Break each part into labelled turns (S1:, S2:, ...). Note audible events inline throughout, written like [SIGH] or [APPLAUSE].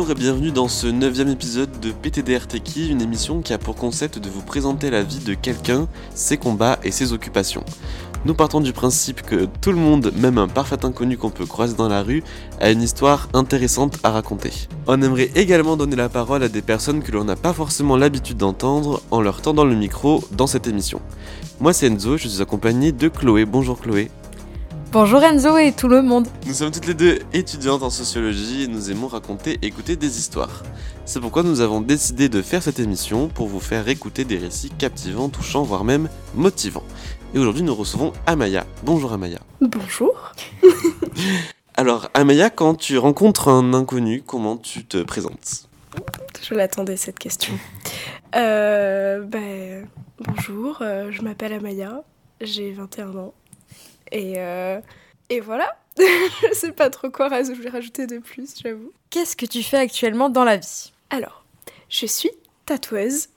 S1: Bonjour et bienvenue dans ce neuvième épisode de PTDR Techie, une émission qui a pour concept de vous présenter la vie de quelqu'un, ses combats et ses occupations. Nous partons du principe que tout le monde, même un parfait inconnu qu'on peut croiser dans la rue, a une histoire intéressante à raconter. On aimerait également donner la parole à des personnes que l'on n'a pas forcément l'habitude d'entendre en leur tendant le micro dans cette émission. Moi c'est Enzo, je suis accompagné de Chloé. Bonjour Chloé.
S2: Bonjour Enzo et tout le monde.
S1: Nous sommes toutes les deux étudiantes en sociologie et nous aimons raconter et écouter des histoires. C'est pourquoi nous avons décidé de faire cette émission pour vous faire écouter des récits captivants, touchants, voire même motivants. Et aujourd'hui nous recevons Amaya. Bonjour Amaya.
S3: Bonjour. [LAUGHS]
S1: Alors Amaya, quand tu rencontres un inconnu, comment tu te présentes?
S3: Je l'attendais cette question. Euh, ben, bonjour, euh, je m'appelle Amaya, j'ai 21 ans. Et, euh, et voilà. [LAUGHS] je sais pas trop quoi rajouter de plus, j'avoue.
S2: Qu'est-ce que tu fais actuellement dans la vie?
S3: Alors, je suis tatoueuse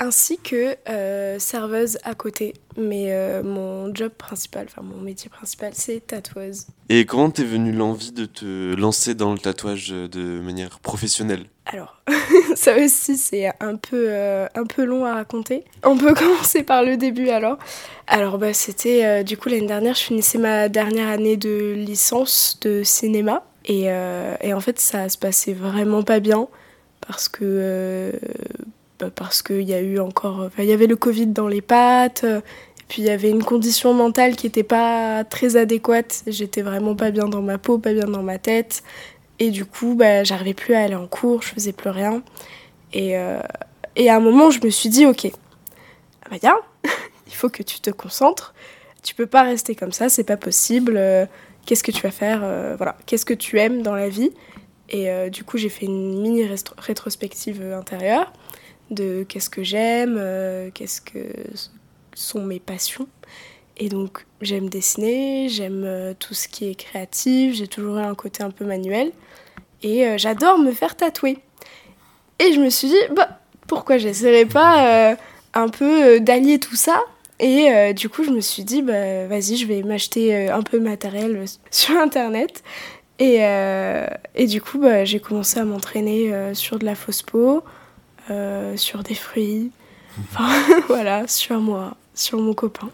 S3: ainsi que euh, serveuse à côté. Mais euh, mon job principal, enfin mon métier principal, c'est tatoueuse.
S1: Et comment t'es venue l'envie de te lancer dans le tatouage de manière professionnelle?
S3: Alors, [LAUGHS] ça aussi c'est un peu, euh, un peu long à raconter. On peut [LAUGHS] commencer par le début alors. Alors bah, c'était du coup l'année dernière, je finissais ma dernière année de licence de cinéma. Et, et en fait ça se passait vraiment pas bien parce que bah, parce qu'il y a eu encore. il y avait le Covid dans les pattes, et puis il y avait une condition mentale qui n'était pas très adéquate. J'étais vraiment pas bien dans ma peau, pas bien dans ma tête. Et du coup, bah, j'arrivais plus à aller en cours, je faisais plus rien. Et, euh, et à un moment, je me suis dit, ok, Amaya, [LAUGHS] il faut que tu te concentres. Tu peux pas rester comme ça, c'est pas possible. Euh, qu'est-ce que tu vas faire euh, Voilà, qu'est-ce que tu aimes dans la vie? Et du coup, j'ai fait une mini rétrospective intérieure de qu'est-ce que j'aime, euh, qu'est-ce que sont mes passions. Et donc j'aime dessiner, j'aime euh, tout ce qui est créatif, j'ai toujours eu un côté un peu manuel. Et euh, j'adore me faire tatouer. Et je me suis dit, bah, pourquoi j'essaierais pas un peu d'allier tout ça? Et du coup, je me suis dit, bah, vas-y, je vais m'acheter un peu de matériel [LAUGHS] sur Internet. Et, et du coup, bah, j'ai commencé à m'entraîner sur de la fausse peau, euh, sur des fruits, enfin [LAUGHS] voilà, sur moi, sur mon copain.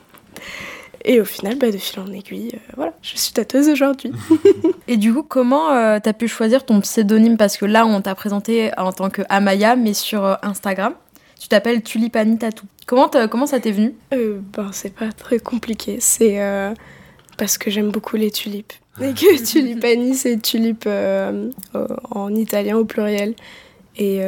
S3: Et au final, bah, de fil en aiguille, euh, voilà, je suis tatoueuse aujourd'hui. [LAUGHS] [LAUGHS]
S2: Et du coup, comment euh, tu as pu choisir ton pseudonyme? Parce que là, on t'a présenté en tant que Amaya, mais sur Instagram, tu t'appelles Tulipani Tattoo. Comment, comment ça t'est venu?
S3: Ben, C'est pas très compliqué. C'est parce que j'aime beaucoup les tulipes. Et que Tulipani, c'est tulipe en italien au pluriel. Et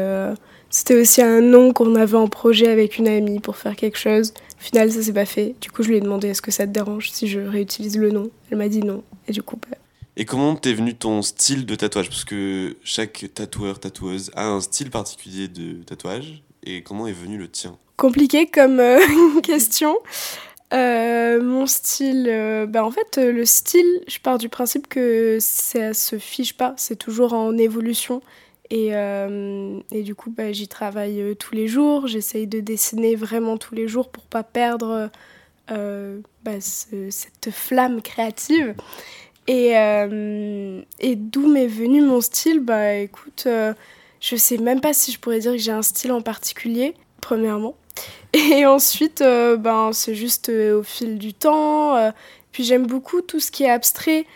S3: c'était aussi un nom qu'on avait en projet avec une amie pour faire quelque chose. Au final, ça s'est pas fait. Du coup, je lui ai demandé est-ce que ça te dérange si je réutilise le nom? Elle m'a dit non. Et du coup, bah...
S1: Et comment t'es venu ton style de tatouage? Parce que chaque tatoueur, tatoueuse a un style particulier de tatouage. Et comment est venu le tien?
S3: Compliqué comme euh, [LAUGHS] question. Euh, mon style, euh, bah en fait, le style, je pars du principe que ça se fiche pas, c'est toujours en évolution. Et, euh, et, du coup, bah, j'y travaille euh, tous les jours. J'essaye de dessiner vraiment tous les jours pour pas perdre euh, bah, cette flamme créative. Et, d'où m'est venu mon style? Bah écoute, je sais même pas si je pourrais dire que j'ai un style en particulier, premièrement. [LAUGHS] Et ensuite, ben, c'est juste au fil du temps. puis j'aime beaucoup tout ce qui est abstrait.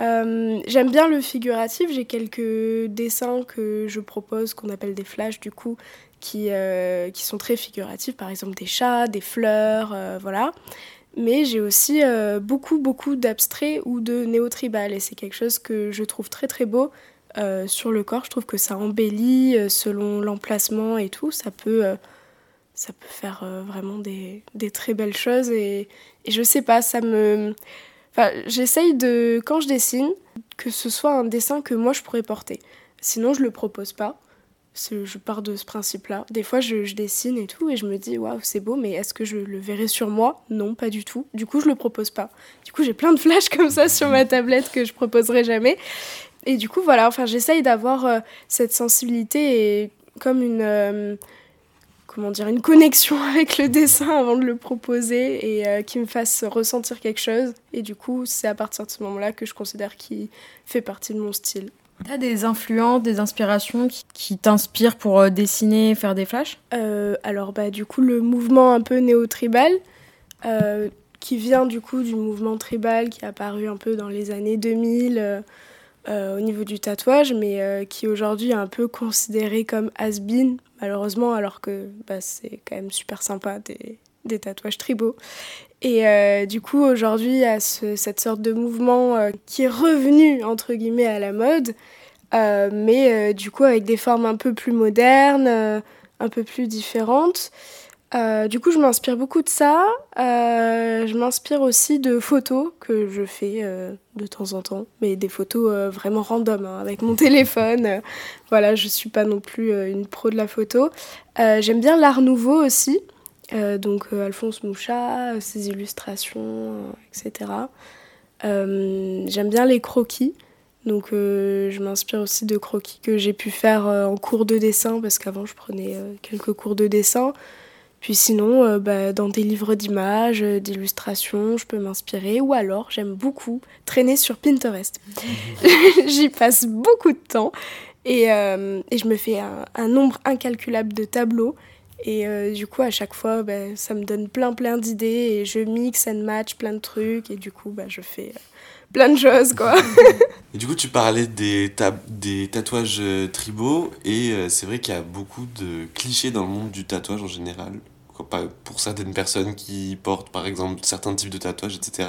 S3: Euh, j'aime bien le figuratif, j'ai quelques dessins que je propose, qu'on appelle des flashs du coup, qui, euh, qui sont très figuratifs, par exemple des chats, des fleurs, euh, voilà. Mais j'ai aussi beaucoup, beaucoup d'abstraits ou de néo-tribal, et c'est quelque chose que je trouve très, très beau sur le corps. Je trouve que ça embellit selon l'emplacement et tout, ça peut, ça peut faire vraiment des, des, très belles choses, et, et je sais pas, ça me Enfin, j'essaye de, quand je dessine, que ce soit un dessin que moi je pourrais porter. Sinon, je le propose pas. Je pars de ce principe-là. Des fois, je, dessine et tout, et je me dis, waouh, c'est beau, mais est-ce que je le verrai sur moi? Non, pas du tout. Du coup, je le propose pas. Du coup, j'ai plein de flashs [LAUGHS] comme ça sur ma tablette que je proposerai jamais. Et du coup, voilà, enfin, j'essaye d'avoir euh, cette sensibilité et comme une. Euh, comment dire, une connexion [LAUGHS] avec le dessin avant de le proposer et euh, qui me fasse ressentir quelque chose. Et du coup, c'est à partir de ce moment-là que je considère qu'il fait partie de mon style.
S2: T'as des influences, des inspirations qui, t'inspirent pour euh, dessiner, faire des flashs?
S3: Euh, Alors bah du coup le mouvement un peu néo-tribal, qui vient du coup du mouvement tribal qui est apparu un peu dans les années 2000 au niveau du tatouage, mais qui aujourd'hui est un peu considéré comme has-been malheureusement, alors que bah, c'est quand même super sympa des, tatouages tribaux. Et euh, du coup, aujourd'hui, il y a cette sorte de mouvement euh, qui est revenu, entre guillemets, à la mode, euh, mais du coup avec des formes un peu plus modernes, un peu plus différentes. Du coup, je m'inspire beaucoup de ça. je m'inspire aussi de photos que je fais de temps en temps, mais des photos vraiment random, hein, avec mon [LAUGHS] téléphone. voilà, je suis pas non plus une pro de la photo. J'aime bien l'art nouveau aussi. Euh, donc euh, Alphonse Mouchat, ses illustrations, euh, etc. J'aime bien les croquis. Donc je m'inspire aussi de croquis que j'ai pu faire en cours de dessin, parce qu'avant je prenais quelques cours de dessin. Puis sinon, bah, dans des livres d'images, d'illustrations, je peux m'inspirer. Ou alors, j'aime beaucoup traîner sur Pinterest. [LAUGHS] J'y passe beaucoup de temps. Et, et je me fais un, un, nombre incalculable de tableaux. Et euh, du coup, à chaque fois, bah, ça me donne plein plein d'idées et je mixe and match plein de trucs et du coup, bah, je fais euh, plein de choses, quoi.
S1: et du coup, tu parlais des, des tatouages euh, tribaux et c'est vrai qu'il y a beaucoup de clichés dans le monde du tatouage en général. Pour certaines personnes qui portent par exemple certains types de tatouages, etc.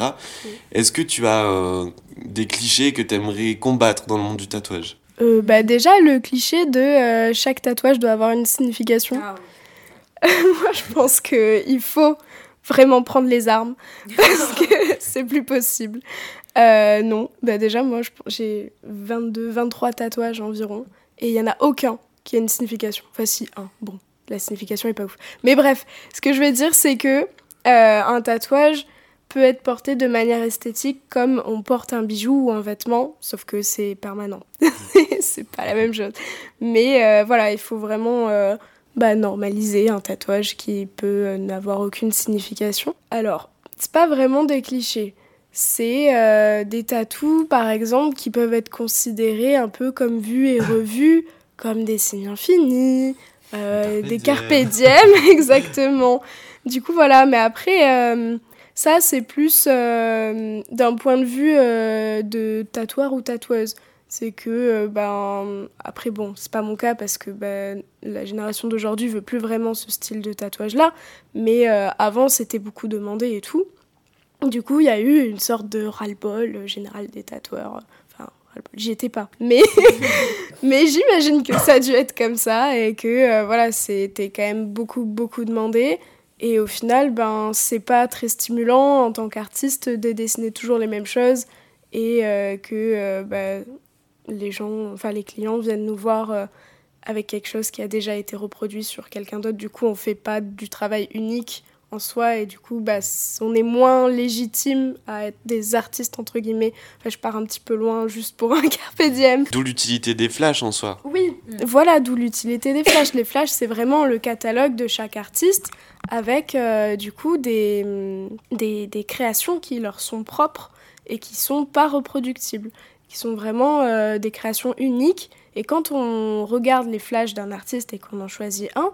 S1: Est-ce que tu as des clichés que tu aimerais combattre dans le monde du tatouage?
S3: Bah Déjà, le cliché de chaque tatouage doit avoir une signification. Ah [LAUGHS] Moi, je pense qu'il faut vraiment prendre les armes [LAUGHS] parce que c'est plus possible. Euh, non, bah déjà, moi, j'ai 22, 23 tatouages environ et il n'y en a aucun qui a une signification. Enfin, si, un. Bon, la signification est pas ouf. Mais bref, ce que je veux dire, c'est que euh, un tatouage peut être porté de manière esthétique comme on porte un bijou ou un vêtement, sauf que c'est permanent. [LAUGHS] c'est pas la même chose. Mais euh, voilà, il faut vraiment bah, normaliser un tatouage qui peut euh, n'avoir aucune signification. Alors, c'est pas vraiment des clichés. C'est euh, des tatous, par exemple, qui peuvent être considérés un peu comme vus et revus, comme des signes infinis, euh, des carpe diem, [LAUGHS] exactement. Du coup, voilà, mais après, ça, c'est plus d'un point de vue de tatoueur ou tatoueuse. C'est que euh, ben après bon c'est pas mon cas parce que ben, la génération d'aujourd'hui veut plus vraiment ce style de tatouage là mais euh, avant c'était beaucoup demandé et tout. Du coup il y a eu une sorte de ras-le-bol euh, général des tatoueurs enfin j'y étais pas mais [LAUGHS] mais j'imagine que ça a dû être comme ça et que voilà c'était quand même beaucoup beaucoup demandé et au final ben c'est pas très stimulant en tant qu'artiste de dessiner toujours les mêmes choses et que ben, les gens, enfin les clients viennent nous voir euh, avec quelque chose qui a déjà été reproduit sur quelqu'un d'autre. Du coup, on fait pas du travail unique en soi et du coup, bah, on est moins légitime à être des artistes entre guillemets. Enfin, je pars un petit peu loin juste pour [LAUGHS] un carpe diem.
S1: D'où l'utilité des flashs en soi.
S3: Oui, voilà, d'où l'utilité des flashs. Les flashs, c'est vraiment le catalogue de chaque artiste avec euh, du coup des, des, des créations qui leur sont propres et qui sont pas reproductibles qui sont vraiment euh, des créations uniques. Et quand on regarde les flashs d'un artiste et qu'on en choisit un,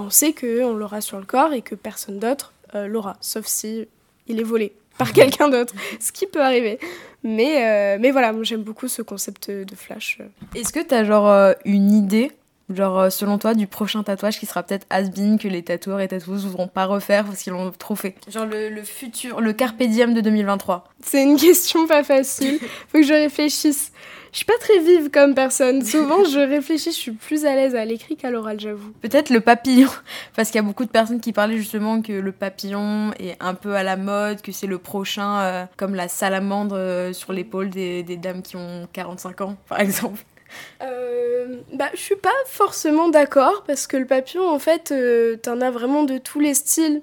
S3: on sait qu'on l'aura sur le corps et que personne d'autre euh, l'aura, sauf si il est volé par quelqu'un d'autre, ce qui peut arriver. Mais, euh, mais voilà, j'aime beaucoup ce concept de flash.
S2: Est-ce que tu as genre une idée Genre, euh, selon toi, du prochain tatouage qui sera peut-être has-been que les tatoueurs et tatoueuses voudront pas refaire parce qu'ils l'ont trop fait? Genre le, futur, le carpe diem de 2023.
S3: C'est une question pas facile. Faut que je réfléchisse. Je suis pas très vive comme personne. Souvent, je réfléchis, je suis plus à l'aise à l'écrit qu'à l'oral, j'avoue.
S2: Peut-être le papillon. [LAUGHS] Parce qu'il y a beaucoup de personnes qui parlaient justement que le papillon est un peu à la mode, que c'est le prochain, euh, comme la salamandre euh, sur l'épaule des, des dames qui ont 45 ans, par exemple. [LAUGHS]
S3: Euh, bah, je suis pas forcément d'accord parce que le papillon, en fait, euh, t'en as vraiment de tous les styles.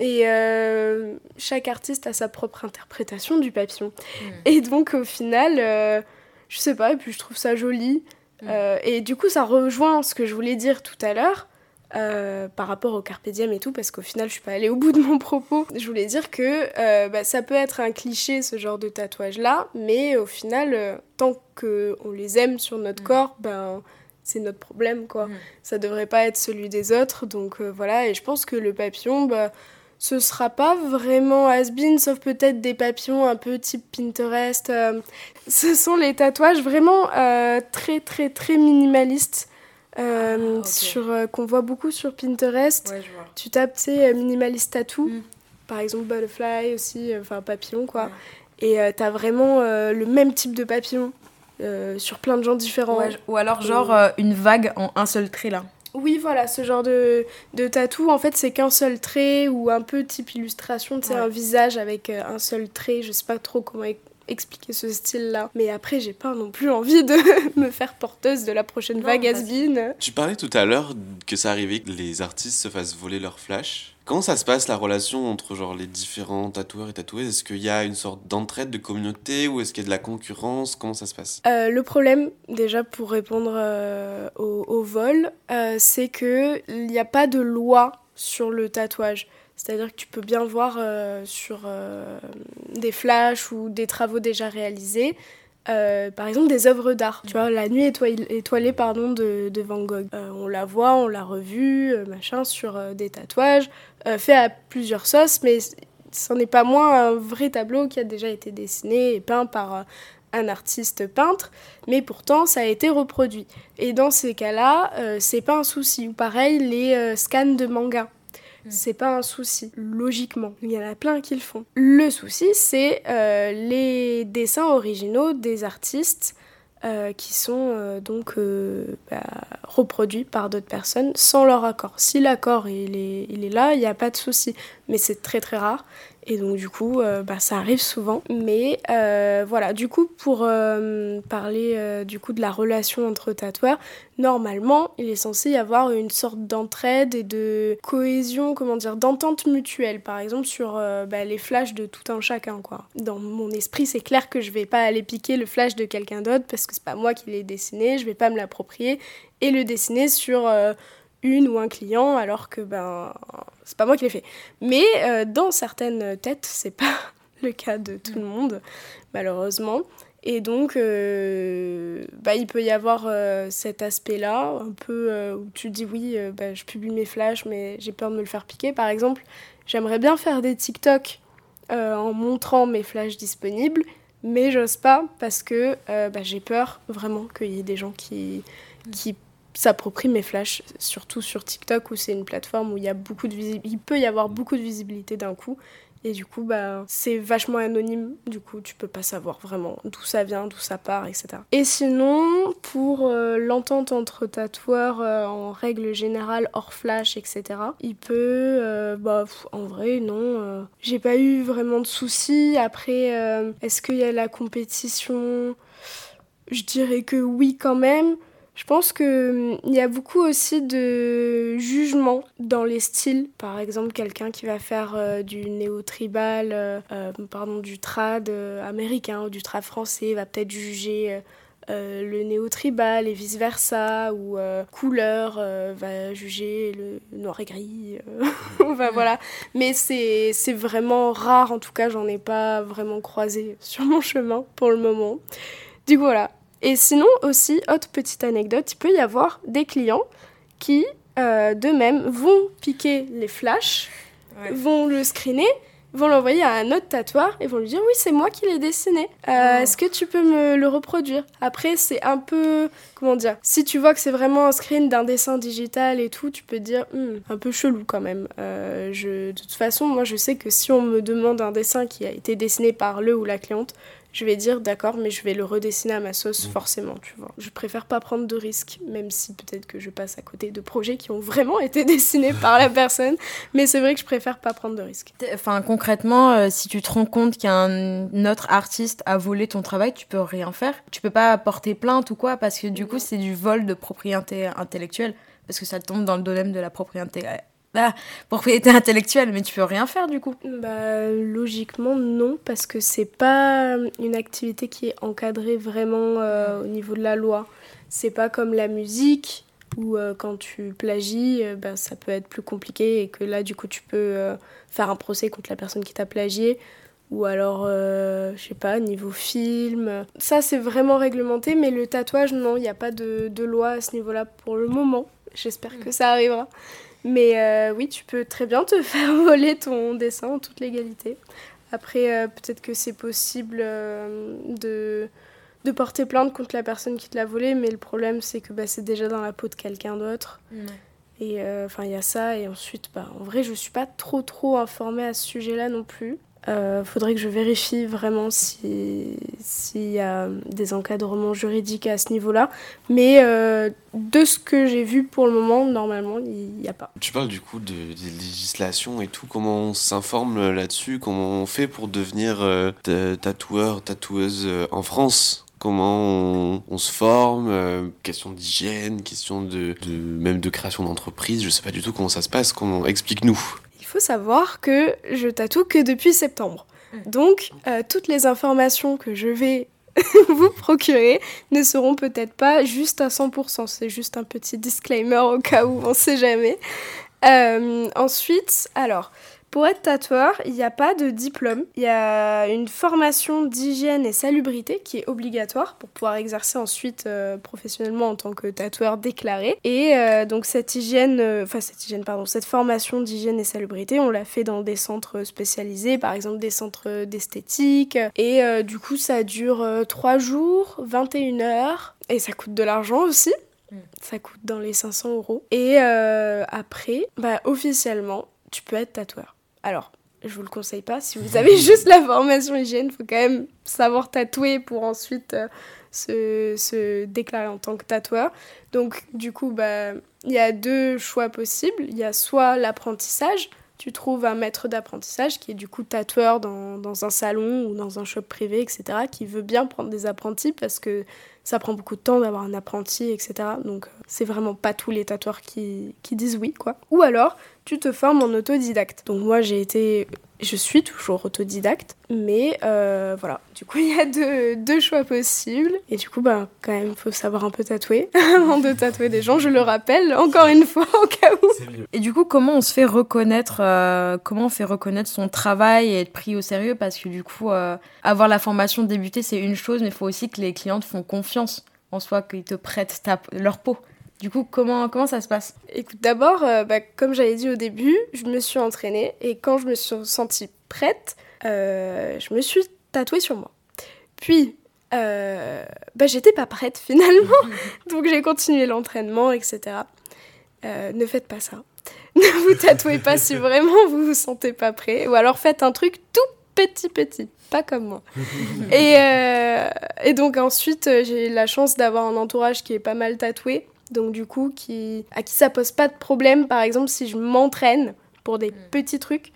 S3: Et euh, chaque artiste a sa propre interprétation du papillon. Hmm. Et donc, au final, je sais pas, et puis je trouve ça joli. Hmm. et du coup, ça rejoint ce que je voulais dire tout à l'heure. euh, par rapport au carpe diem et tout, parce qu'au final, je suis pas allée au bout de mon propos. Je voulais dire que euh, bah, ça peut être un cliché, ce genre de tatouage-là, mais au final, euh, tant qu'on les aime sur notre
S2: Mm.
S3: corps, ben c'est notre problème, quoi.
S2: Mm.
S3: Ça devrait pas être celui des autres, donc voilà. Et je pense que le papillon, bah, ce sera pas vraiment has-been, sauf peut-être des papillons un peu type Pinterest. euh, ce sont les tatouages vraiment euh, très, très, très minimalistes. euh,
S2: Ah,
S3: sur qu'on voit beaucoup sur Pinterest.
S2: Ouais, je vois.
S3: Tu tapes, tu sais, minimaliste tattoo,
S2: Mm.
S3: par exemple butterfly aussi, enfin papillon quoi.
S2: Ouais.
S3: Et t'as vraiment le même type de papillon sur plein de gens différents.
S2: Ouais, ou alors genre une vague en un seul trait là.
S3: Oui, voilà, ce genre de, de tatou, en fait, c'est qu'un seul trait ou un peu type illustration, tu sais,
S2: Ouais.
S3: un visage avec euh, un seul trait. Je sais pas trop comment e- expliquer ce style-là. Mais après, j'ai pas non plus envie de [LAUGHS] me faire porteuse de la prochaine
S2: Non,
S3: vague
S2: parce-
S3: has-been.
S1: Tu parlais tout à l'heure que ça arrivait que les artistes se fassent voler leur flash. Comment ça se passe la relation entre genre les différents tatoueurs et tatoueuses? Est-ce qu'il y a une sorte d'entraide de communauté ou est-ce qu'il y a de la concurrence? Comment ça se passe?
S3: Euh, le problème, déjà pour répondre euh, au, vol, euh, c'est que il n'y a pas de loi sur le tatouage. C'est-à-dire que tu peux bien voir sur des flashs ou des travaux déjà réalisés, euh, par exemple des œuvres d'art. Tu vois, la nuit étoilée, pardon, de, Van Gogh. Euh, on la voit, on l'a revue, euh, machin, sur des tatouages, fait à plusieurs sauces, mais c'en est pas moins un vrai tableau qui a déjà été dessiné et peint par un artiste peintre, mais pourtant ça a été reproduit. Et dans ces cas-là, euh, c'est pas un souci. Ou pareil, les scans de manga.
S2: Mm.
S3: C'est pas un souci, logiquement. Il y en a plein qui le font. Le souci, c'est euh, les dessins originaux des artistes euh, qui sont euh, donc bah, reproduits par d'autres personnes sans leur accord. Si l'accord il est, il est là, il n'y a pas de souci. Mais c'est très très rare. Et donc du coup, euh, bah, ça arrive souvent. Mais euh, voilà, du coup, pour euh, parler du coup de la relation entre tatoueurs, normalement, il est censé y avoir une sorte d'entraide et de cohésion, comment dire, d'entente mutuelle. Par exemple, sur bah, les flashs de tout un chacun, quoi. Dans mon esprit, c'est clair que je vais pas aller piquer le flash de quelqu'un d'autre parce que c'est pas moi qui l'ai dessiné, je vais pas me l'approprier et le dessiner sur une ou un client alors que ben c'est pas moi qui l'ai fait. Mais euh, dans certaines têtes, c'est pas [LAUGHS] le cas de tout le monde, malheureusement. Et donc, euh, bah, il peut y avoir euh, cet aspect-là, un peu où tu dis oui, bah, je publie mes flashs, mais j'ai peur de me le faire piquer. Par exemple, j'aimerais bien faire des TikTok en montrant mes flashs disponibles, mais j'ose pas parce que bah, j'ai peur vraiment qu'il y ait des gens qui, qui s'approprient mes flashs, surtout sur TikTok où c'est une plateforme où il y a beaucoup de il peut y avoir beaucoup de visibilité d'un coup. Et du coup, bah, c'est vachement anonyme. Du coup, tu peux pas savoir vraiment d'où ça vient, d'où ça part, etc. Et sinon, pour euh, l'entente entre tatoueurs euh, en règle générale, hors flash, etc., il peut. euh, bah, en vrai, non. J'ai pas eu vraiment de soucis. Après, est-ce qu'il y a la compétition? Je dirais que oui, quand même. Je pense qu'il y a beaucoup aussi de jugement dans les styles. Par exemple, quelqu'un qui va faire euh, du néo-tribal, euh, euh, pardon, du trad américain ou du trad français, va peut-être juger euh, le néo-tribal et vice-versa, ou euh, couleur euh, va juger le noir et gris. [LAUGHS] voilà. Mais c'est vraiment rare, en tout cas, j'en ai pas vraiment croisé sur mon chemin pour le moment. Du coup, voilà. Et sinon aussi, autre petite anecdote, il peut y avoir des clients qui, euh, d'eux-mêmes, vont piquer les flashs,
S2: Ouais.
S3: vont le screener, vont l'envoyer à un autre tatoueur et vont lui dire oui c'est moi qui l'ai dessiné. Euh,
S2: Oh.
S3: Est-ce que tu peux me le reproduire? Après c'est un peu comment dire Si tu vois que c'est vraiment un screen d'un dessin digital et tout, tu peux te dire Hmm, un peu chelou quand même. Euh, je, de toute façon moi je sais que si on me demande un dessin qui a été dessiné par le ou la cliente, je vais dire d'accord, mais je vais le redessiner à ma sauce
S1: Mm.
S3: forcément, tu vois. Je préfère pas prendre de risques, même si peut-être que je passe à côté de projets qui ont vraiment été [LAUGHS] dessinés par la personne, mais c'est vrai que je préfère pas prendre de risques.
S2: Enfin, concrètement, euh, si tu te rends compte qu'un autre artiste a volé ton travail, tu peux rien faire. Tu peux pas porter plainte ou quoi, parce que du coup, c'est du vol de propriété intellectuelle, parce que ça tombe dans le domaine de la propriété. Ah, propriété intellectuelle, mais tu peux rien faire du coup.
S3: Bah, logiquement, non, parce que c'est pas une activité qui est encadrée vraiment euh, au niveau de la loi. C'est pas comme la musique ou quand tu plagies, bah, ça peut être plus compliqué et que là, du coup, tu peux faire un procès contre la personne qui t'a plagié ou alors, euh, je sais pas, niveau film. Ça, c'est vraiment réglementé, mais le tatouage, non, il n'y a pas de, de, loi à ce niveau-là pour le moment. J'espère que ça arrivera. Mais euh, oui, tu peux très bien te [LAUGHS] faire voler ton dessin en toute légalité. Après, euh, peut-être que c'est possible de, de porter plainte contre la personne qui te l'a volé, mais le problème, c'est que bah, c'est déjà dans la peau de quelqu'un d'autre. Et enfin, il y a ça. Et ensuite, bah, en vrai, je suis pas trop, trop informée à ce sujet-là non plus. Euh, faudrait que je vérifie vraiment s'il y a des encadrements juridiques à ce niveau-là. Mais euh, de ce que j'ai vu pour le moment, normalement, il n'y a pas.
S1: Tu parles du coup de, des législations et tout. Comment on s'informe là-dessus? Comment on fait pour devenir euh, tatoueur, tatoueuse euh, en France? Comment on, se forme, question d'hygiène, question de, même de création d'entreprise, je sais pas du tout comment ça se passe, explique-nous
S3: faut savoir que je tatoue que depuis septembre. Donc, euh, toutes les informations que je vais [LAUGHS] vous procurer ne seront peut-être pas juste à 100%. C'est juste un petit disclaimer au cas où on ne sait jamais. Euh, ensuite, alors, pour être tatoueur, il n'y a pas de diplôme. Il y a une formation d'hygiène et salubrité qui est obligatoire pour pouvoir exercer ensuite euh, professionnellement en tant que tatoueur déclaré. Et euh, donc cette hygiène, euh, enfin cette hygiène, pardon, cette formation d'hygiène et salubrité, on l'a fait dans des centres spécialisés, par exemple des centres d'esthétique. Et du coup, ça dure 3 jours, 21 heures. Et ça coûte de l'argent aussi. Mm. Ça coûte dans les 500 euros. Et après, bah, officiellement, tu peux être tatoueur. Alors, je vous le conseille pas. Si vous [LAUGHS] avez juste la formation hygiène, il faut quand même savoir tatouer pour ensuite euh, se, déclarer en tant que tatoueur. Donc, du coup, bah, il y a deux choix possibles. Il y a soit l'apprentissage. Tu trouves un maître d'apprentissage qui est du coup tatoueur dans, dans, un salon ou dans un shop privé, etc., qui veut bien prendre des apprentis parce que ça prend beaucoup de temps d'avoir un apprenti, etc. Donc euh, c'est vraiment pas tous les tatoueurs qui, qui disent oui, quoi. Ou alors, tu te formes en autodidacte. Donc moi, j'ai été je suis toujours autodidacte, mais euh, voilà. Du coup, [LAUGHS] il y a deux, deux, choix possibles. Et du coup, bah, quand même, il faut savoir un peu tatouer [LAUGHS] avant de tatouer des gens. Je le rappelle encore une fois au cas où.
S2: Et du coup, comment on se fait reconnaître, euh, comment on fait reconnaître son travail et être pris au sérieux? Parce que du coup, euh, avoir la formation débuter, c'est une chose, mais il faut aussi que les clientes font confiance en soi, qu'ils te prêtent leur peau. Du coup, comment, comment ça se passe?
S3: Écoute, d'abord, euh, bah, comme j'avais dit au début, je me suis entraînée et quand je me suis sentie prête, euh, je me suis tatouée sur moi. Puis, euh, bah, j'étais pas prête [LAUGHS] finalement, donc j'ai continué l'entraînement, etc. ne faites pas ça. [LAUGHS] ne vous tatouez pas si vraiment vous vous sentez pas prêt, ou alors faites un truc tout petit petit, pas comme moi. [LAUGHS] et, et donc ensuite, j'ai la chance d'avoir un entourage qui est pas mal tatoué donc du coup qui, à qui ça pose pas de problème. Par exemple si je m'entraîne pour des mm. petits trucs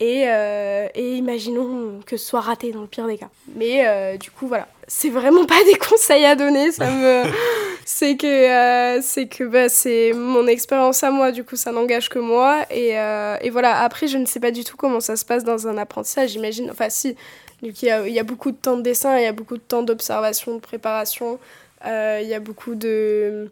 S3: et, euh, et, imaginons que ce soit raté dans le pire des cas. Mais euh, du coup voilà, c'est vraiment pas [LAUGHS] des conseils à donner, ça me [LAUGHS] c'est que euh, c'est que bah, c'est mon expérience à moi. Du coup ça n'engage que moi. Et, et, voilà. Après je ne sais pas du tout comment ça se passe dans un apprentissage. J'imagine enfin si. Y, il y a beaucoup de temps de dessin il y a beaucoup de temps d'observation de préparation. Il y a beaucoup de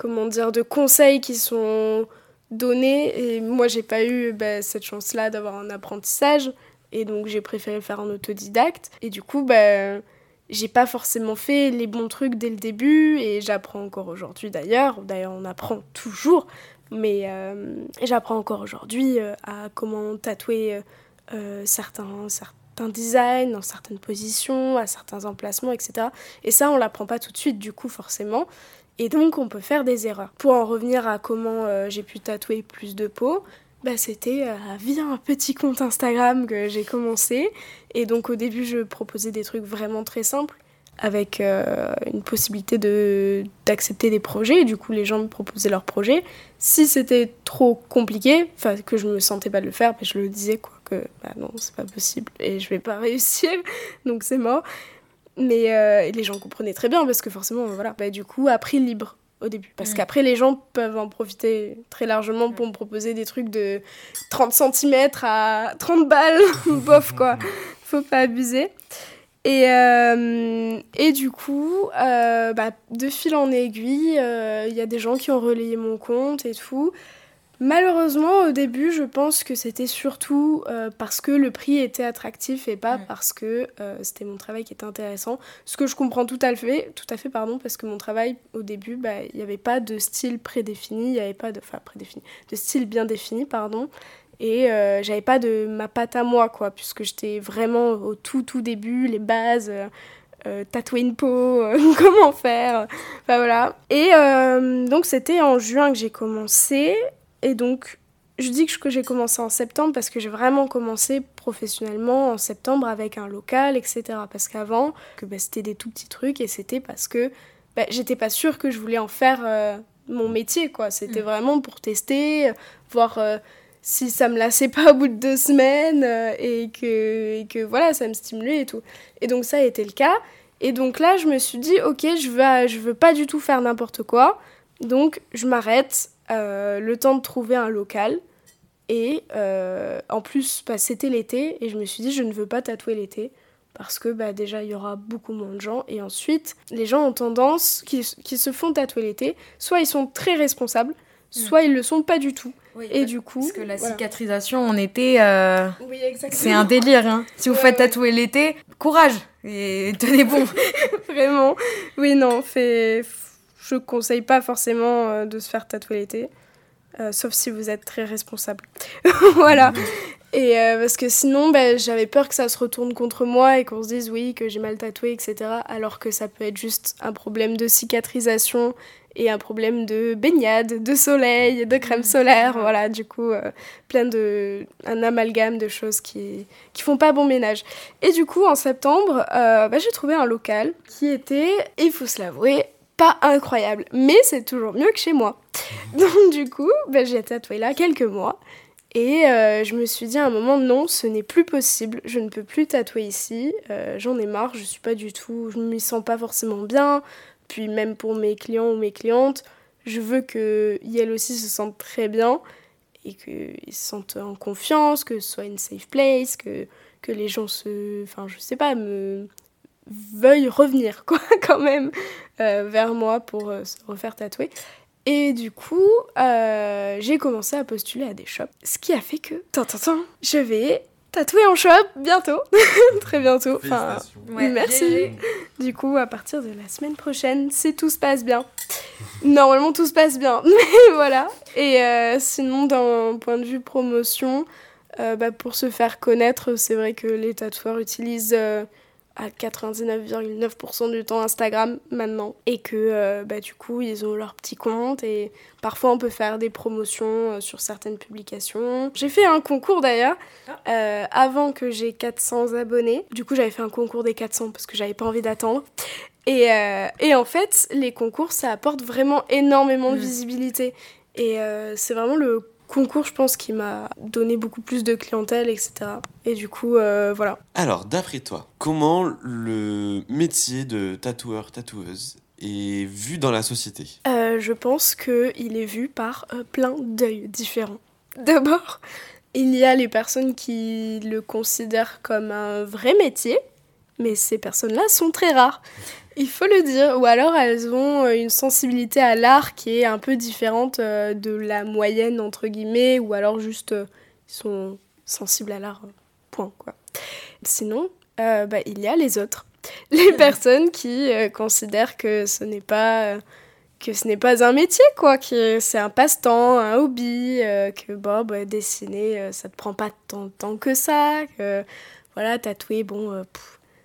S3: comment dire, de conseils qui sont donnés. Et moi, j'ai pas eu bah, cette chance-là d'avoir un apprentissage. Et donc, j'ai préféré faire un autodidacte. Et du coup, bah, j'ai pas forcément fait les bons trucs dès le début. Et j'apprends encore aujourd'hui d'ailleurs. D'ailleurs, on apprend toujours. Mais euh, j'apprends encore aujourd'hui euh, à comment tatouer euh, certains, certains designs dans certaines positions, à certains emplacements, etc. Et ça, on l'apprend pas tout de suite, du coup, forcément. Et donc on peut faire des erreurs. Pour en revenir à comment euh, j'ai pu tatouer plus de peau, bah, c'était euh, via un petit compte Instagram que j'ai commencé. Et donc au début je proposais des trucs vraiment très simples avec euh, une possibilité de d'accepter des projets. Et du coup les gens me proposaient leurs projets. Si c'était trop compliqué, que je me sentais pas de le faire, bah, je le disais quoi que bah, non c'est pas possible et je vais pas [LAUGHS] réussir donc c'est mort. Mais euh, les gens comprenaient très bien parce que forcément, voilà, bah, du coup, à prix libre au début. Parce mm. qu'après, les gens peuvent en profiter très largement pour me proposer des trucs de 30 cm à 30 balles. [LAUGHS] Bof, quoi. Faut pas abuser. Et, euh, et du coup, euh, bah, de fil en aiguille, euh, il y a des gens qui ont relayé mon compte et tout. Malheureusement, au début, je pense que c'était surtout parce que le prix était attractif et pas parce que c'était mon travail qui était intéressant. Ce que je comprends tout à fait, tout à fait pardon, parce que mon travail, au début, bah, il n'y avait pas de style prédéfini, il n'y avait pas de, enfin, prédéfini, de style bien défini, pardon. Et euh, j'avais pas de ma patte à moi quoi puisque j'étais vraiment au tout tout début les bases euh, euh, tatouer une peau [LAUGHS] comment faire enfin voilà. Et donc c'était en juin que j'ai commencé et donc je dis que j'ai commencé en septembre parce que j'ai vraiment commencé professionnellement en septembre avec un local etc parce qu'avant que bah, c'était des tout petits trucs et c'était parce que bah, j'étais pas sûre que je voulais en faire mon métier quoi c'était mm. vraiment pour tester voir si ça me lassait pas au bout de deux semaines euh, et, que, que voilà, ça me stimulait et tout. Et donc ça a été le cas. Et donc là, je me suis dit, ok, je veux, je veux pas du tout faire n'importe quoi. Donc je m'arrête euh, le temps de trouver un local. Et euh, en plus, bah, c'était l'été. Et je me suis dit, je ne veux pas tatouer l'été. Parce que bah, déjà, il y aura beaucoup moins de gens. Et ensuite, les gens ont tendance, qui, qui se font tatouer l'été, soit ils sont très responsables, soit ils le sont pas du tout. et du coup.
S2: Parce que la cicatrisation en été, euh, c'est un délire. Hein. Si vous faites tatouer l'été, courage et [LAUGHS] tenez bon. [LAUGHS]
S3: Vraiment. Oui, non, fait... je conseille pas forcément euh, de se faire tatouer l'été. Euh, sauf si vous êtes très responsable. [LAUGHS] voilà. Et parce que sinon, bah, j'avais peur que ça se retourne contre moi et qu'on se dise oui, que j'ai mal tatoué, etc. Alors que ça peut être juste un problème de cicatrisation et un problème de baignade, de soleil, de crème solaire, voilà, du coup, euh, plein de. un amalgame de choses qui, qui font pas bon ménage. Et du coup, en septembre, euh, bah, j'ai trouvé un local qui était, il faut se l'avouer, pas incroyable, mais c'est toujours mieux que chez moi. [LAUGHS] Donc, du coup, bah, j'ai tatoué là quelques mois. Et euh, je me suis dit à un moment, non, ce n'est plus possible, je ne peux plus tatouer ici, j'en ai marre, je suis pas du tout, je ne m'y sens pas forcément bien, puis même pour mes clients ou mes clientes, je veux qu'elles aussi se sentent très bien et qu'ils se sentent en confiance, que ce soit une safe place, que, que les gens se... Enfin, je sais pas, me veuillent revenir, quoi, [LAUGHS] quand même, euh, vers moi pour euh, se refaire tatouer. Et du coup, euh, j'ai commencé à postuler à des shops. Ce qui a fait que, tant, je vais tatoué en shop bientôt, [LAUGHS] très bientôt. Enfin, merci. Du coup, à partir de la semaine prochaine, si tout se passe bien. [LAUGHS] Normalement, tout se passe bien, mais voilà. Et euh, sinon, d'un point de vue promotion, euh, bah, pour se faire connaître, c'est vrai que les tatoueurs utilisent euh, à 99,9% du temps Instagram maintenant et que euh, bah, du coup ils ont leur petit compte et parfois on peut faire des promotions euh, sur certaines publications. J'ai fait un concours d'ailleurs ah. euh, avant que j'ai 400 abonnés. Du coup j'avais fait un concours des 400 parce que j'avais pas envie d'attendre. Et, et, en fait les concours ça apporte vraiment énormément de mmh. visibilité et c'est vraiment le concours, je pense, qui m'a donné beaucoup plus de clientèle, etc. Et du coup, euh, voilà.
S1: Alors, d'après toi, comment le métier de tatoueur, tatoueuse est vu dans la société?
S3: Euh, Je pense qu'il est vu par euh, plein d'œils différents. D'abord, il y a les personnes qui le considèrent comme un vrai métier, mais ces personnes-là sont très rares. Il faut le dire, ou alors elles ont euh, une sensibilité à l'art qui est un peu différente euh, de la moyenne, entre guillemets, ou alors juste euh, ils sont sensibles à l'art, point, quoi. Sinon, bah, il y a les autres. [LAUGHS] Les personnes qui considèrent que ce n'est pas que ce n'est pas un métier, quoi, que c'est un passe-temps, un hobby, que bon, bah, dessiner, ça te prend pas tant de temps que ça, que voilà, tatouer, bon,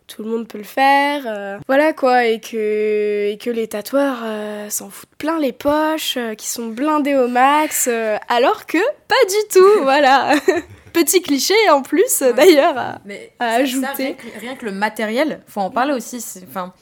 S3: tout le monde peut le faire. Euh, voilà quoi, et que, et que les tatoueurs euh, s'en foutent plein les poches, euh, qui sont blindés au max, alors que pas du tout, [LAUGHS] voilà. [LAUGHS] Petit cliché en plus d'ailleurs à, ajouter.
S2: rien, que, le matériel, faut en parler aussi. Enfin,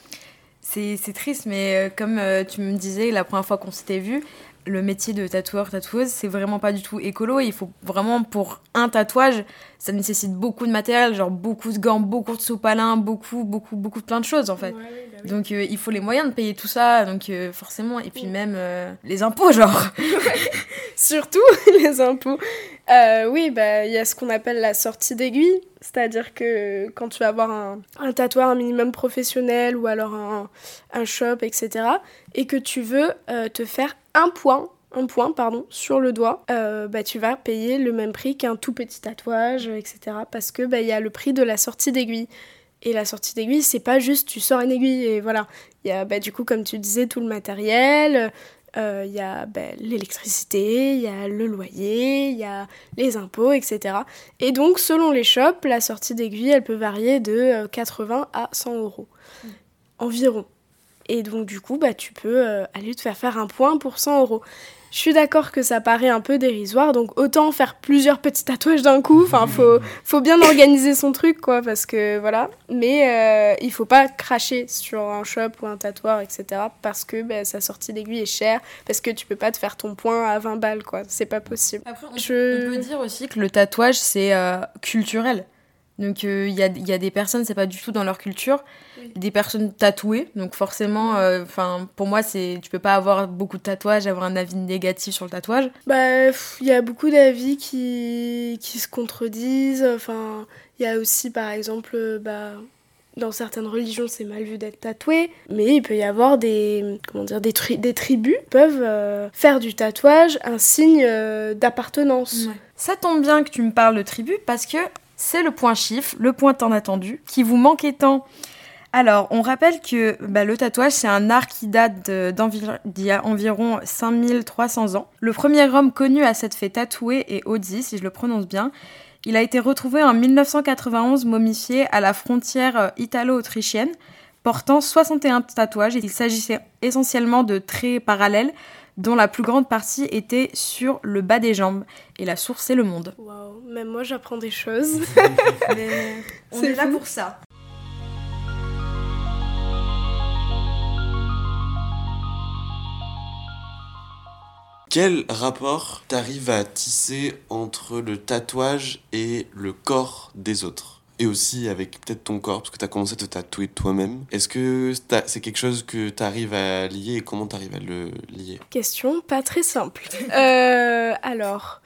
S2: c'est triste, mais comme tu me disais la première fois qu'on s'était vu, le métier de tatoueur, tatoueuse, c'est vraiment pas du tout écolo. il faut vraiment, pour un tatouage, ça nécessite beaucoup de matériel, genre beaucoup de gants, beaucoup de sopalins, beaucoup, beaucoup, beaucoup de plein de choses en fait. Bah donc euh, il faut les moyens de payer tout ça, donc euh, forcément. Et puis même euh, les impôts, genre. [LAUGHS]
S3: Surtout [LAUGHS] les impôts. Euh, oui, bah, il y a ce qu'on appelle la sortie d'aiguille, c'est-à-dire que quand tu vas avoir un, un tatoueur un minimum professionnel ou alors un, un shop, etc., et que tu veux euh, te faire un point, un point pardon, sur le doigt, euh, bah, tu vas payer le même prix qu'un tout petit tatouage, etc., parce que bah, il y a le prix de la sortie d'aiguille. Et la sortie d'aiguille, c'est pas juste tu sors une aiguille et voilà. Il y a bah, du coup, comme tu disais, tout le matériel, euh, il y a ben, l'électricité, il y a le loyer, il y a les impôts, etc. Et donc, selon les shops, la sortie d'aiguille, elle peut varier de 80 euh, à 100 euros environ. Et donc, du coup, bah, tu peux euh, aller te faire faire un point pour 100 euros. Je suis d'accord que ça paraît un peu dérisoire, donc autant faire plusieurs petits tatouages d'un coup. Enfin, faut, faut bien organiser son truc, quoi, parce que voilà. Mais euh, il faut pas cracher sur un shop ou un tatoueur, etc. Parce que ben, sa sortie d'aiguille est chère, parce que tu peux pas te faire ton point à 20 balles, quoi. C'est pas possible.
S2: Après, on, Je... peut dire aussi que le tatouage, c'est euh, culturel. Donc il euh, y, a, y, a, des personnes, c'est pas du tout dans leur culture, des personnes tatouées. Donc forcément, euh, pour moi, c'est tu peux pas avoir beaucoup de tatouages, avoir un avis négatif sur le tatouage.
S3: Bah il y a beaucoup d'avis qui, qui se contredisent. Enfin il y a aussi par exemple bah dans certaines religions, c'est mal vu d'être tatoué, mais il peut y avoir des, comment dire, des, des tribus qui peuvent euh, faire du tatouage un signe d'appartenance.
S2: Ça tombe bien que tu me parles de tribu parce que c'est le point chiffre, le point tant attendu, qui vous manquait tant. Alors, on rappelle que bah, le tatouage, c'est un art qui date d'il y a environ 5300 ans. Le premier homme connu à cette fait tatouer est Odi, si je le prononce bien. Il a été retrouvé en 1991 momifié à la frontière euh, italo-autrichienne, portant 61 tatouages. Il s'agissait essentiellement de traits parallèles dont la plus grande partie était sur le bas des jambes. Et la source, c'est le monde.
S3: Waouh, même moi j'apprends des choses. [LAUGHS]
S2: on est, là pour ça.
S1: Quel rapport t'arrives à tisser entre le tatouage et le corps des autres? Et aussi avec peut-être ton corps, parce que tu as commencé à te tatouer toi-même. Est-ce que c'est quelque chose que tu arrives à lier et comment tu arrives à le lier?
S3: Question pas très simple. [LAUGHS] euh, alors,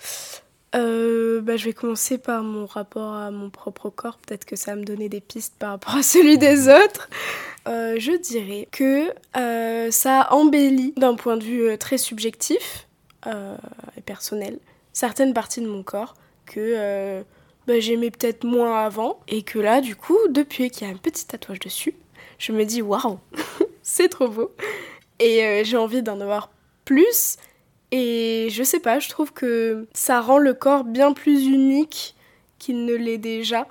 S3: euh, bah, je vais commencer par mon rapport à mon propre corps. Peut-être que ça va me donner des pistes par rapport à celui des autres. Euh, je dirais que euh, ça embellit d'un point de vue très subjectif et personnel certaines parties de mon corps que bah, j'aimais peut-être moins avant. Et que là, du coup, depuis qu'il y a un petit tatouage dessus, je me dis waouh, [LAUGHS] c'est trop beau. Et euh, j'ai envie d'en avoir plus. Et je sais pas, je trouve que ça rend le corps bien plus unique qu'il ne l'est déjà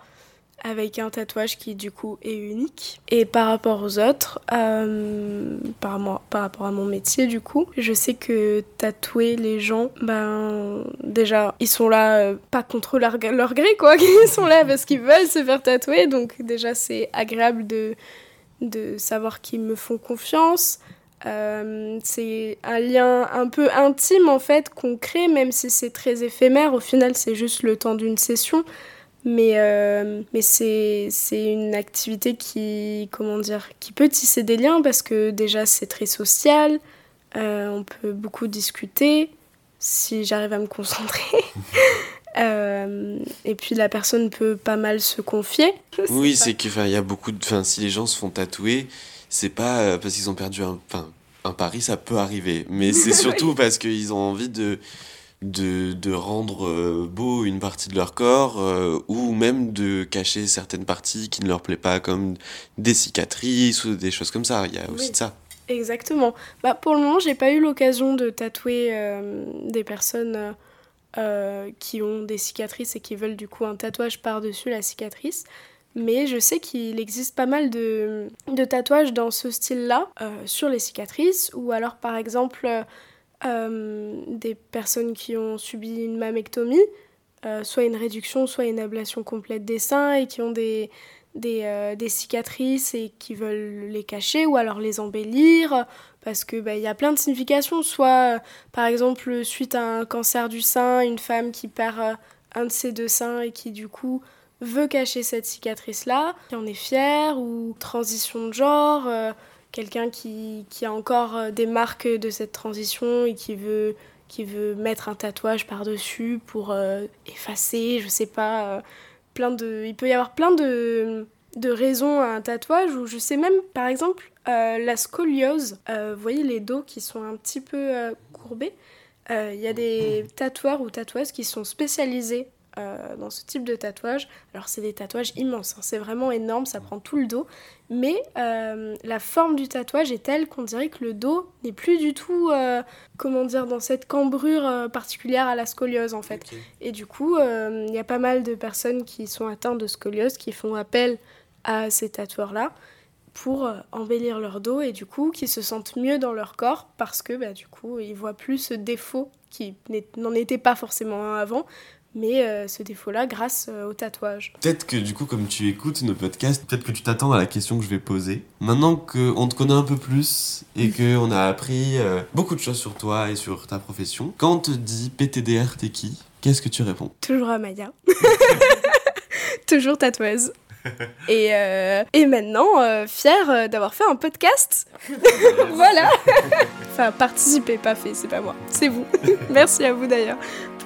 S3: avec un tatouage qui du coup est unique. Et par rapport aux autres, euh, par, moi, par rapport à mon métier du coup, je sais que tatouer les gens, ben déjà ils sont là euh, pas contre leur, leur gré quoi, [LAUGHS] ils sont là parce qu'ils veulent se faire tatouer, donc déjà c'est agréable de, de savoir qu'ils me font confiance. Euh, c'est un lien un peu intime en fait qu'on crée, même si c'est très éphémère. Au final, c'est juste le temps d'une session. Mais, euh, mais c'est, une activité qui, comment dire, qui peut tisser des liens parce que déjà c'est très social, euh, on peut beaucoup discuter si j'arrive à me concentrer. [LAUGHS] Euh, et puis la personne peut pas mal se confier. [LAUGHS]
S1: Oui, c'est qu'il y a beaucoup de. Enfin, si les gens se font tatouer, c'est pas parce qu'ils ont perdu un, enfin, un pari, ça peut arriver. Mais c'est [LAUGHS] surtout parce qu'ils ont envie de de, de rendre euh, beau une partie de leur corps euh, ou même de cacher certaines parties qui ne leur plaît pas comme des cicatrices ou des choses comme ça. Il y a aussi de ça.
S3: Exactement. Bah, pour le moment, j'ai pas eu l'occasion de tatouer euh, des personnes qui ont des cicatrices et qui veulent du coup un tatouage par-dessus la cicatrice. Mais je sais qu'il existe pas mal de, de tatouages dans ce style-là, sur les cicatrices, ou alors par exemple euh, des personnes qui ont subi une mammectomie, euh, soit une réduction, soit une ablation complète des seins et qui ont des, des, euh, cicatrices et qui veulent les cacher ou alors les embellir parce que bah, y a plein de significations. Soit par exemple suite à un cancer du sein une femme qui perd un de ses deux seins et qui du coup veut cacher cette cicatrice là qui en est fière ou transition de genre quelqu'un qui, qui, a encore euh, des marques de cette transition et qui veut, qui veut mettre un tatouage par-dessus pour euh, effacer, je sais pas, euh, plein de... Il peut y avoir plein de, de raisons à un tatouage, ou je sais même, par exemple, la scoliose. vous voyez les dos qui sont un petit peu courbés il y a des tatoueurs ou tatoueuses qui sont spécialisés euh, dans ce type de tatouage. Alors c'est des tatouages immenses, hein. c'est vraiment énorme, ça prend tout le dos. Mais euh, la forme du tatouage est telle qu'on dirait que le dos n'est plus du tout, euh, comment dire, dans cette cambrure particulière à la scoliose en fait. Et du coup, il y a pas mal de personnes qui sont atteintes de scoliose qui font appel à ces tatoueurs-là pour embellir leur dos et du coup qui se sentent mieux dans leur corps parce que bah, du coup ils voient plus ce défaut qui n'en était pas forcément un avant mais euh, ce défaut-là grâce euh, au tatouage.
S1: Peut-être que du coup, comme tu écoutes nos podcasts, peut-être que tu t'attends à la question que je vais poser. Maintenant qu'on te connaît un peu plus et qu'on a appris euh, beaucoup de choses sur toi et sur ta profession, quand on te dit PTDR, t'es qui? Qu'est-ce que tu réponds?
S3: Toujours Amaya. [LAUGHS] Toujours tatoueuse. Et, et maintenant, fière d'avoir fait un podcast. [LAUGHS] voilà. [LAUGHS] enfin, pas fait, c'est pas moi, c'est vous. [LAUGHS] Merci à vous d'ailleurs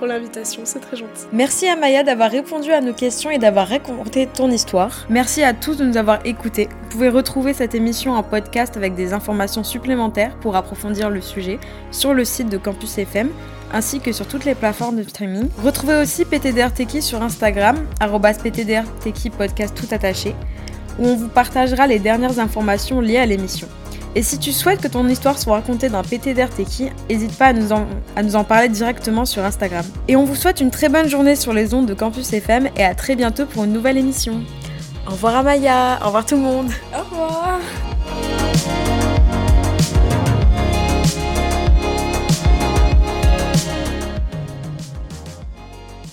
S3: l'invitation, c'est très gentil.
S2: Merci à Maya d'avoir répondu à nos questions et d'avoir raconté ton histoire. Merci à tous de nous avoir écoutés. Vous pouvez retrouver cette émission en podcast avec des informations supplémentaires pour approfondir le sujet sur le site de Campus FM ainsi que sur toutes les plateformes de streaming. Retrouvez aussi PTDR sur Instagram, PTDR podcast tout attaché, où on vous partagera les dernières informations liées à l'émission. Et si tu souhaites que ton histoire soit racontée d'un PTDR Teki, n'hésite pas à nous, en, à nous en parler directement sur Instagram. Et on vous souhaite une très bonne journée sur les ondes de Campus FM et à très bientôt pour une nouvelle émission. Au revoir Amaya, au revoir tout le monde.
S3: Au revoir.